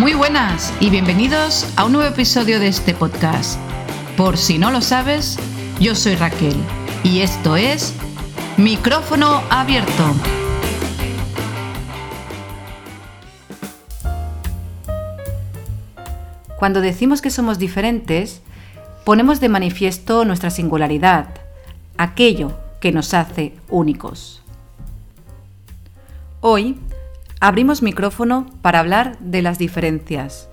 Muy buenas y bienvenidos a un nuevo episodio de este podcast. Por si no lo sabes, yo soy Raquel y esto es Micrófono Abierto. Cuando decimos que somos diferentes, ponemos de manifiesto nuestra singularidad, aquello que nos hace únicos. Hoy abrimos micrófono para hablar de las diferencias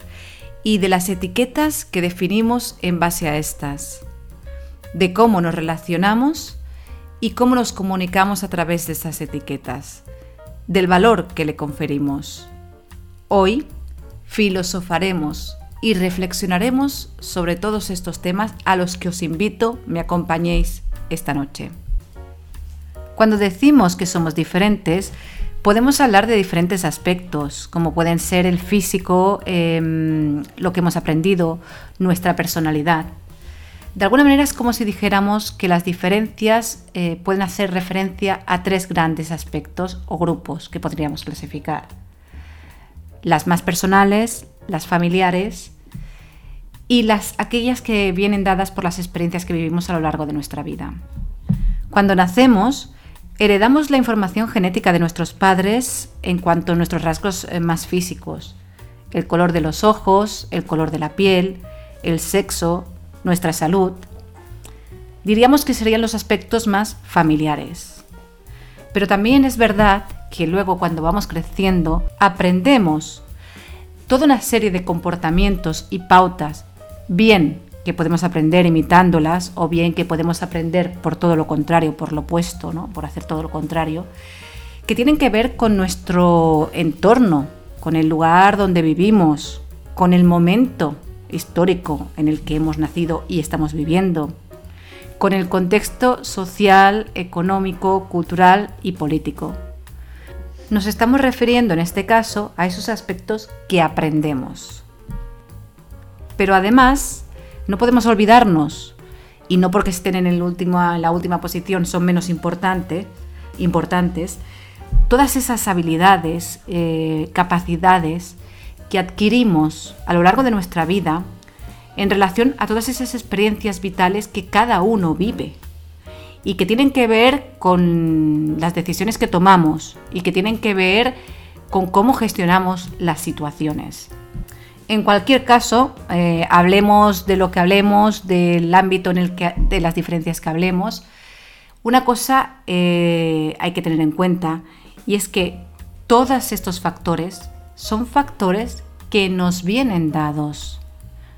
y de las etiquetas que definimos en base a estas, de cómo nos relacionamos y cómo nos comunicamos a través de estas etiquetas, del valor que le conferimos. Hoy filosofaremos y reflexionaremos sobre todos estos temas a los que os invito me acompañéis esta noche. Cuando decimos que somos diferentes, podemos hablar de diferentes aspectos, como pueden ser el físico, em, lo que hemos aprendido, nuestra personalidad. De alguna manera es como si dijéramos que las diferencias eh, pueden hacer referencia a tres grandes aspectos o grupos que podríamos clasificar. Las más personales, las familiares y las, aquellas que vienen dadas por las experiencias que vivimos a lo largo de nuestra vida. Cuando nacemos, heredamos la información genética de nuestros padres en cuanto a nuestros rasgos eh, más físicos, el color de los ojos, el color de la piel, el sexo, nuestra salud. Diríamos que serían los aspectos más familiares. Pero también es verdad que luego cuando vamos creciendo aprendemos toda una serie de comportamientos y pautas, bien que podemos aprender imitándolas o bien que podemos aprender por todo lo contrario, por lo opuesto, ¿no? por hacer todo lo contrario, que tienen que ver con nuestro entorno, con el lugar donde vivimos, con el momento histórico en el que hemos nacido y estamos viviendo, con el contexto social, económico, cultural y político. Nos estamos refiriendo en este caso a esos aspectos que aprendemos. Pero además, no podemos olvidarnos, y no porque estén en, la última posición son menos importantes, todas esas habilidades, eh, capacidades que adquirimos a lo largo de nuestra vida en relación a todas esas experiencias vitales que cada uno vive y que tienen que ver con las decisiones que tomamos y que tienen que ver con cómo gestionamos las situaciones. En cualquier caso, eh, hablemos de lo que hablemos, del ámbito en el que, de las diferencias que hablemos, una cosa eh, hay que tener en cuenta y es que todos estos factores son factores que nos vienen dados.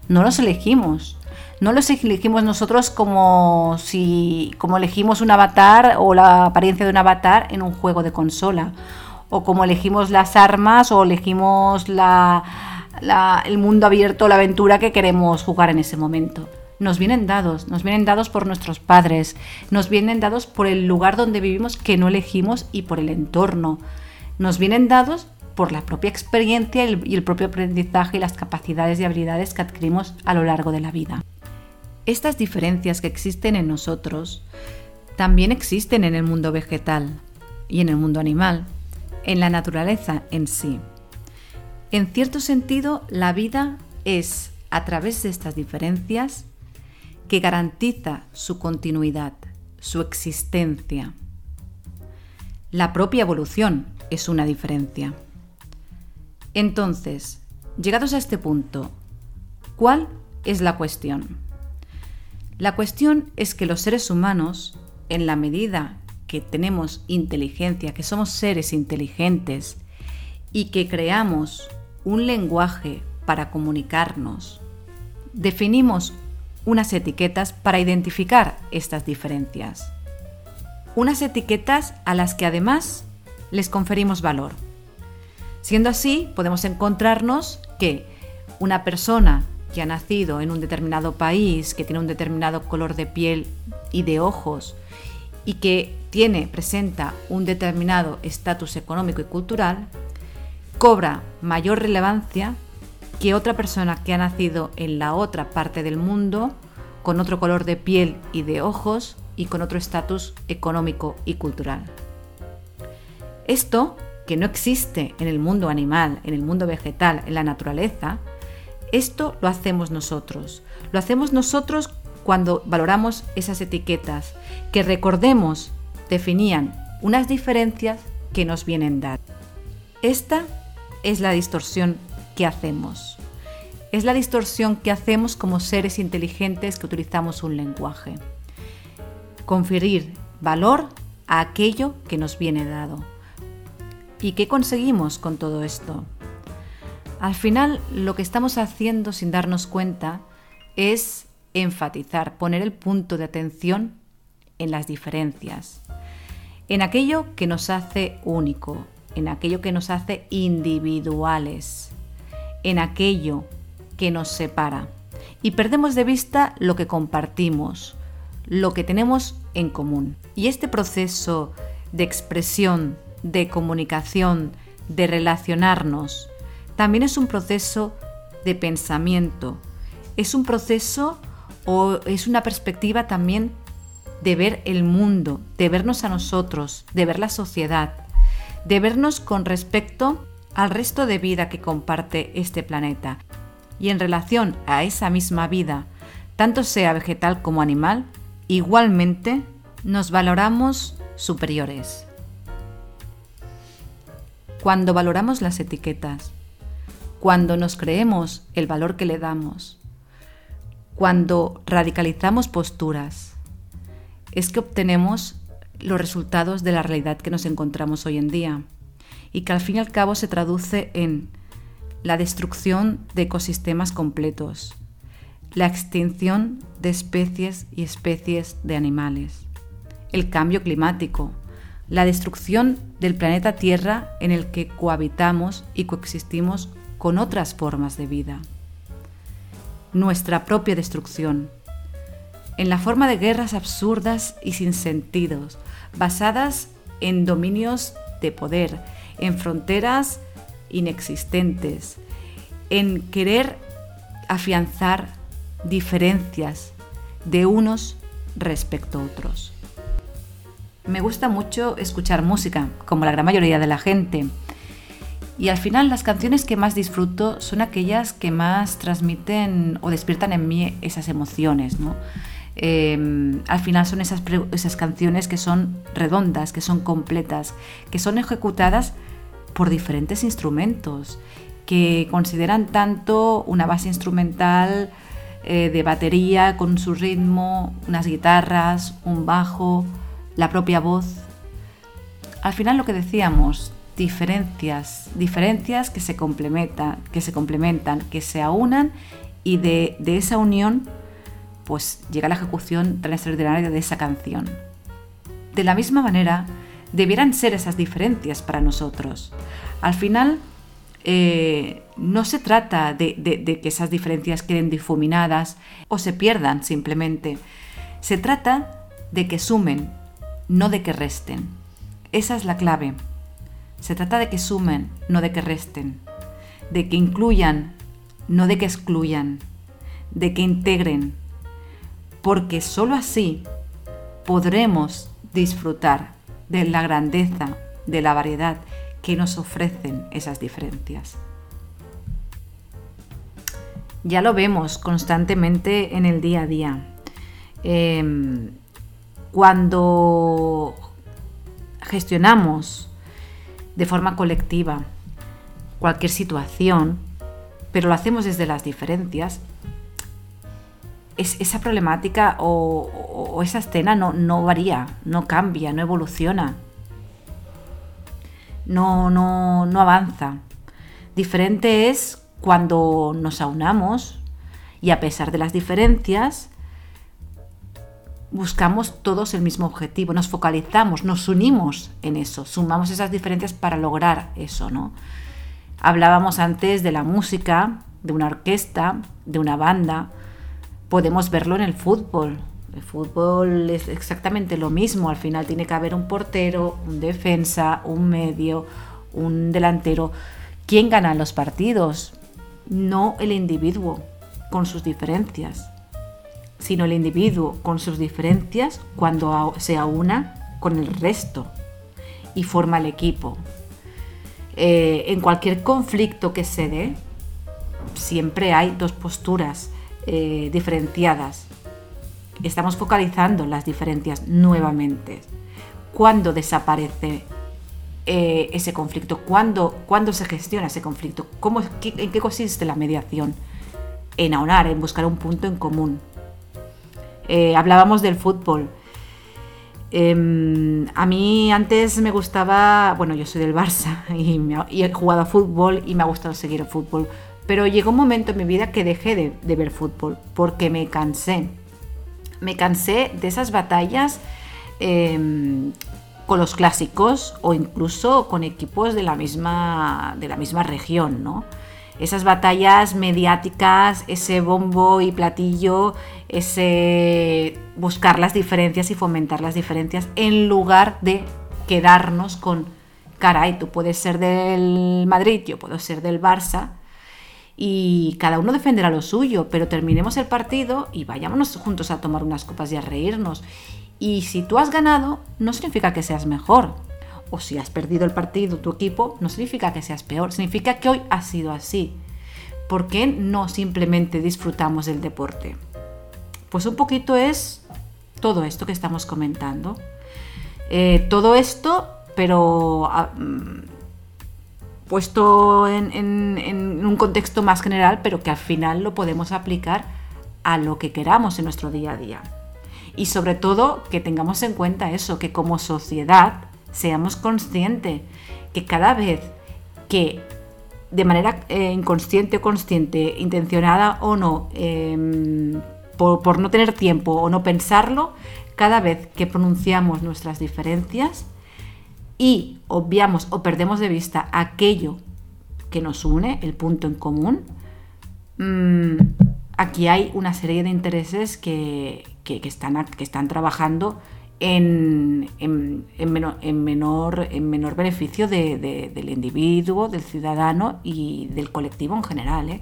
No los elegimos no los elegimos nosotros como si como elegimos un avatar o la apariencia de un avatar en un juego de consola o como elegimos las armas o elegimos el mundo abierto, la aventura que queremos jugar en ese momento. Nos vienen dados, nos vienen dados por nuestros padres, nos vienen dados por el lugar donde vivimos que no elegimos y por el entorno. Nos vienen dados por la propia experiencia y el propio aprendizaje y las capacidades y habilidades que adquirimos a lo largo de la vida. Estas diferencias que existen en nosotros también existen en el mundo vegetal y en el mundo animal, en la naturaleza en sí. En cierto sentido, la vida es, a través de estas diferencias, que garantiza su continuidad, su existencia. La propia evolución es una diferencia. Entonces, llegados a este punto, ¿cuál es la cuestión? La cuestión es que los seres humanos, en la medida que tenemos inteligencia, que somos seres inteligentes y que creamos un lenguaje para comunicarnos, definimos unas etiquetas para identificar estas diferencias. Unas etiquetas a las que además les conferimos valor. Siendo así, podemos encontrarnos que una persona que ha nacido en un determinado país, que tiene un determinado color de piel y de ojos y que tiene, presenta un determinado estatus económico y cultural, cobra mayor relevancia que otra persona que ha nacido en la otra parte del mundo, con otro color de piel y de ojos y con otro estatus económico y cultural. Esto que no existe en el mundo animal, en el mundo vegetal, en la naturaleza, esto lo hacemos nosotros. Lo hacemos nosotros cuando valoramos esas etiquetas que recordemos definían unas diferencias que nos vienen dadas. Esta es la distorsión que hacemos. Es la distorsión que hacemos como seres inteligentes que utilizamos un lenguaje. Conferir valor a aquello que nos viene dado. ¿Y qué conseguimos con todo esto? Al final lo que estamos haciendo sin darnos cuenta es enfatizar, poner el punto de atención en las diferencias, en aquello que nos hace único, en aquello que nos hace individuales, en aquello que nos separa. Y perdemos de vista lo que compartimos, lo que tenemos en común. Y este proceso de expresión, de comunicación, de relacionarnos, también es un proceso de pensamiento, es un proceso o es una perspectiva también de ver el mundo, de vernos a nosotros, de ver la sociedad, de vernos con respecto al resto de vida que comparte este planeta. Y en relación a esa misma vida, tanto sea vegetal como animal, igualmente nos valoramos superiores. Cuando valoramos las etiquetas, cuando nos creemos el valor que le damos, cuando radicalizamos posturas, es que obtenemos los resultados de la realidad que nos encontramos hoy en día y que al fin y al cabo se traduce en la destrucción de ecosistemas completos, la extinción de especies y especies de animales, el cambio climático, la destrucción del planeta Tierra en el que cohabitamos y coexistimos con otras formas de vida, nuestra propia destrucción, en la forma de guerras absurdas y sin sentidos, basadas en dominios de poder, en fronteras inexistentes, en querer afianzar diferencias de unos respecto a otros. Me gusta mucho escuchar música, como la gran mayoría de la gente. Y al final las canciones que más disfruto son aquellas que más transmiten o despiertan en mí esas emociones, ¿no? Em, al final son esas, esas canciones que son redondas, que son completas, que son ejecutadas por diferentes instrumentos, que consideran tanto una base instrumental eh, de batería con su ritmo, unas guitarras, un bajo, la propia voz. Al final lo que decíamos, diferencias, diferencias que se complementan, que se complementan, que se aunan y de, de esa unión pues llega la ejecución tan extraordinaria de esa canción. De la misma manera, debieran ser esas diferencias para nosotros. Al final, eh, no se trata de, de, que esas diferencias queden difuminadas o se pierdan simplemente. Se trata de que sumen, no de que resten. Esa es la clave. Se trata de que sumen, no de que resten. De que incluyan, no de que excluyan. De que integren, porque sólo así podremos disfrutar de la grandeza, de la variedad que nos ofrecen esas diferencias. Ya lo vemos constantemente en el día a día. Em, cuando gestionamos de forma colectiva cualquier situación, pero lo hacemos desde las diferencias, esa problemática o, esa escena no, no, varía, no cambia, no evoluciona, no, no, no avanza. Diferente es cuando nos aunamos y a pesar de las diferencias, buscamos todos el mismo objetivo, nos focalizamos, nos unimos en eso, sumamos esas diferencias para lograr eso, ¿no? Hablábamos antes de la música, de una orquesta, de una banda, podemos verlo en el fútbol. El fútbol es exactamente lo mismo. Al final tiene que haber un portero, un defensa, un medio, un delantero. ¿Quién gana los partidos? No el individuo con sus diferencias, sino el individuo con sus diferencias cuando se aúna con el resto y forma el equipo. eh, en cualquier conflicto que se dé, siempre hay dos posturas eh, diferenciadas. Estamos focalizando las diferencias nuevamente. ¿Cuándo desaparece eh, ese conflicto? ¿Cuándo, se gestiona ese conflicto? ¿Cómo, ¿En qué consiste la mediación? En aunar, en buscar un punto en común. hablábamos del fútbol. Em, a mí antes me gustaba, bueno, yo soy del Barça y, he jugado a fútbol y me ha gustado seguir el fútbol, pero llegó un momento en mi vida que dejé de, ver fútbol porque me cansé. Me cansé de esas batallas em, con los clásicos o incluso con equipos de la misma, de la misma región, ¿no? esas batallas mediáticas, ese bombo y platillo, ese buscar las diferencias y fomentar las diferencias en lugar de quedarnos con, caray, tú puedes ser del Madrid, yo puedo ser del Barça, y cada uno defenderá lo suyo, pero terminemos el partido y vayámonos juntos a tomar unas copas y a reírnos. Y si tú has ganado, no significa que seas mejor, o si has perdido el partido tu equipo, no significa que seas peor, significa que hoy ha sido así. ¿Por qué no simplemente disfrutamos del deporte? Pues un poquito es todo esto que estamos comentando. Eh, todo esto, pero ah, mm, puesto en, un contexto más general, pero que al final lo podemos aplicar a lo que queramos en nuestro día a día. Y sobre todo que tengamos en cuenta eso, que como sociedad seamos conscientes que cada vez que de manera eh, inconsciente o consciente, intencionada o no, em, por, no tener tiempo o no pensarlo, cada vez que pronunciamos nuestras diferencias y obviamos o perdemos de vista aquello que nos une, el punto en común, mm, aquí hay una serie de intereses que, están, que están trabajando en, menor, en, menor, beneficio del individuo, del ciudadano y del colectivo en general, ¿eh?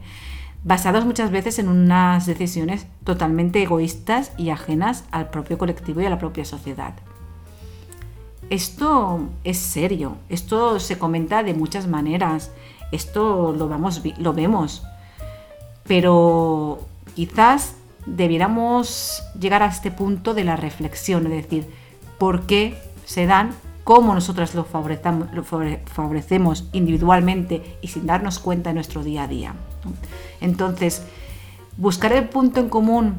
basados muchas veces en unas decisiones totalmente egoístas y ajenas al propio colectivo y a la propia sociedad. Esto es serio, esto se comenta de muchas maneras, esto lo, vamos, lo vemos, pero quizás debiéramos llegar a este punto de la reflexión, es decir, por qué se dan, cómo nosotras lo, favorecemos individualmente y sin darnos cuenta en nuestro día a día. Entonces, buscar el punto en común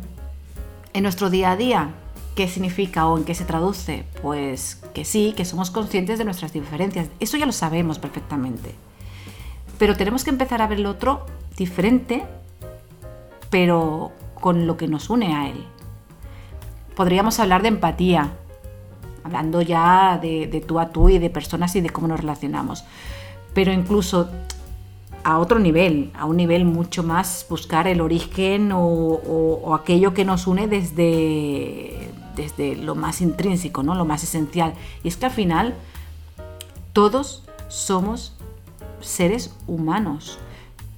en nuestro día a día, ¿qué significa o en qué se traduce? Pues que sí, que somos conscientes de nuestras diferencias. Eso ya lo sabemos perfectamente. Pero tenemos que empezar a ver el otro diferente, pero con lo que nos une a él. Podríamos hablar de empatía, hablando ya de, tú a tú y de personas y de cómo nos relacionamos. Pero incluso a otro nivel, a un nivel mucho más buscar el origen o, aquello que nos une desde, desde lo más intrínseco, ¿no? lo más esencial. Y es que al final todos somos seres humanos.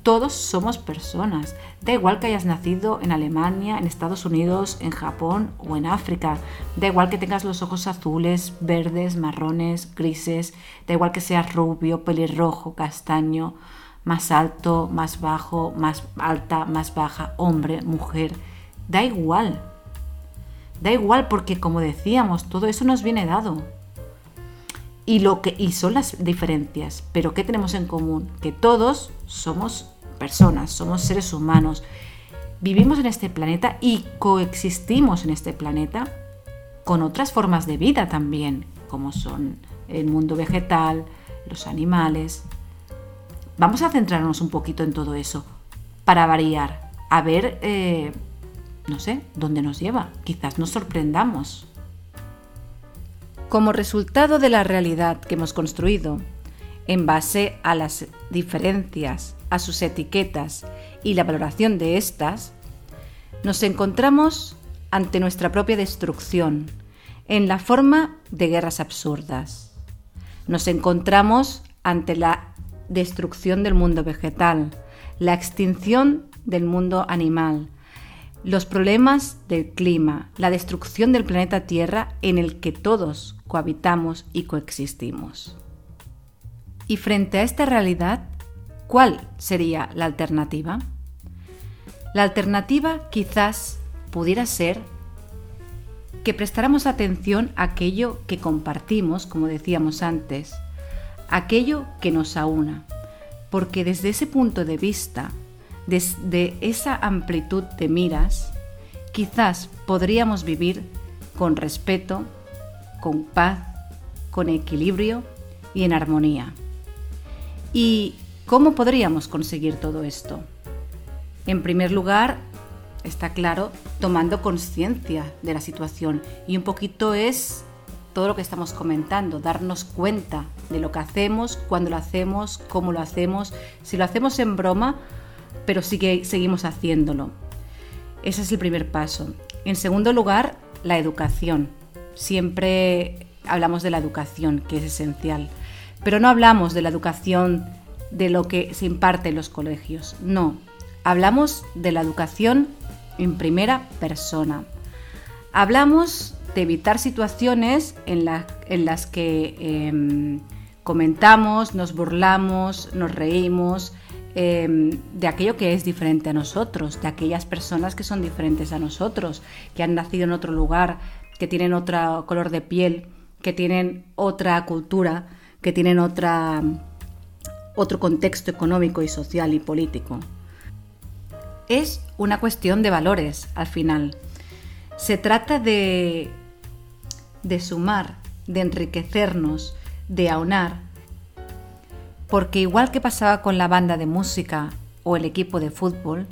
Todos somos personas. Da igual que hayas nacido en Alemania, en Estados Unidos, en Japón o en África. Da igual que tengas los ojos azules, verdes, marrones, grises. Da igual que seas rubio, pelirrojo, castaño, más alto, más bajo, más alta, más baja, hombre, mujer. Da igual. Da igual porque como decíamos, todo eso nos viene dado. Y, lo que, y son las diferencias. Pero ¿qué tenemos en común? Que todos somos personas, somos seres humanos. Vivimos en este planeta y coexistimos en este planeta con otras formas de vida también, como son el mundo vegetal, los animales. Vamos a centrarnos un poquito en todo eso para variar, a ver, eh, no sé, dónde nos lleva. Quizás nos sorprendamos. Como resultado de la realidad que hemos construido, en base a las diferencias, a sus etiquetas y la valoración de estas, nos encontramos ante nuestra propia destrucción en la forma de guerras absurdas. Nos encontramos ante la destrucción del mundo vegetal, la extinción del mundo animal, los problemas del clima, la destrucción del planeta Tierra en el que todos cohabitamos y coexistimos. Y frente a esta realidad, ¿cuál sería la alternativa? La alternativa quizás pudiera ser que prestáramos atención a aquello que compartimos, como decíamos antes, aquello que nos aúna, porque desde ese punto de vista, desde esa amplitud de miras, quizás podríamos vivir con respeto, con paz, con equilibrio y en armonía. ¿Y cómo podríamos conseguir todo esto? En primer lugar, está claro, tomando conciencia de la situación y un poquito es todo lo que estamos comentando, darnos cuenta de lo que hacemos, cuándo lo hacemos, cómo lo hacemos, si lo hacemos en broma, pero sí que seguimos haciéndolo. Ese es el primer paso. En segundo lugar, la educación. Siempre hablamos de la educación, que es esencial, pero no hablamos de la educación de lo que se imparte en los colegios, no. Hablamos de la educación en primera persona. Hablamos de evitar situaciones en, las que em, comentamos, nos burlamos, nos reímos em, de aquello que es diferente a nosotros, de aquellas personas que son diferentes a nosotros, que han nacido en otro lugar, que tienen otro color de piel, que tienen otra cultura, que tienen otra, otro contexto económico y social y político. Es una cuestión de valores al final. Se trata de, de sumar, de enriquecernos, de aunar, porque igual que pasaba con la banda de música o el equipo de fútbol,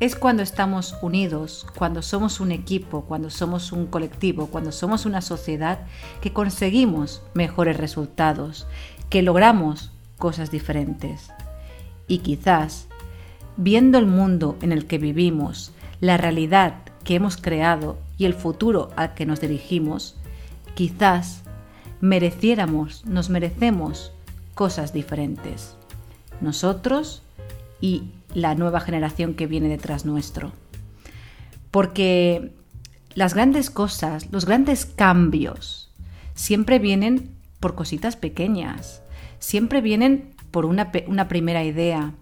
es cuando estamos unidos, cuando somos un equipo, cuando somos un colectivo, cuando somos una sociedad, que conseguimos mejores resultados, que logramos cosas diferentes. Y quizás viendo el mundo en el que vivimos, la realidad que hemos creado y el futuro al que nos dirigimos, quizás mereciéramos, nos merecemos cosas diferentes. Nosotros y la nueva generación que viene detrás nuestro. Porque las grandes cosas, los grandes cambios, siempre vienen por cositas pequeñas, siempre vienen por una, una primera idea,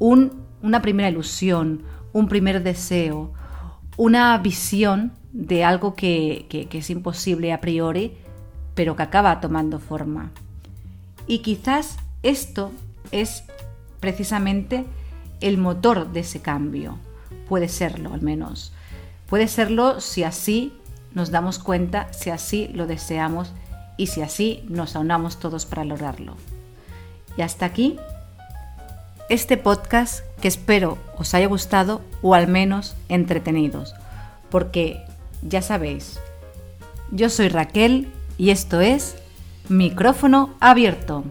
un una primera ilusión, un primer deseo, una visión de algo que, es imposible a priori, pero que acaba tomando forma. Y quizás esto es precisamente el motor de ese cambio. Puede serlo al menos. Puede serlo si así nos damos cuenta, si así lo deseamos y si así nos aunamos todos para lograrlo. Y hasta aquí este podcast que espero os haya gustado o al menos entretenidos, porque ya sabéis, yo soy Raquel y esto es micrófono abierto.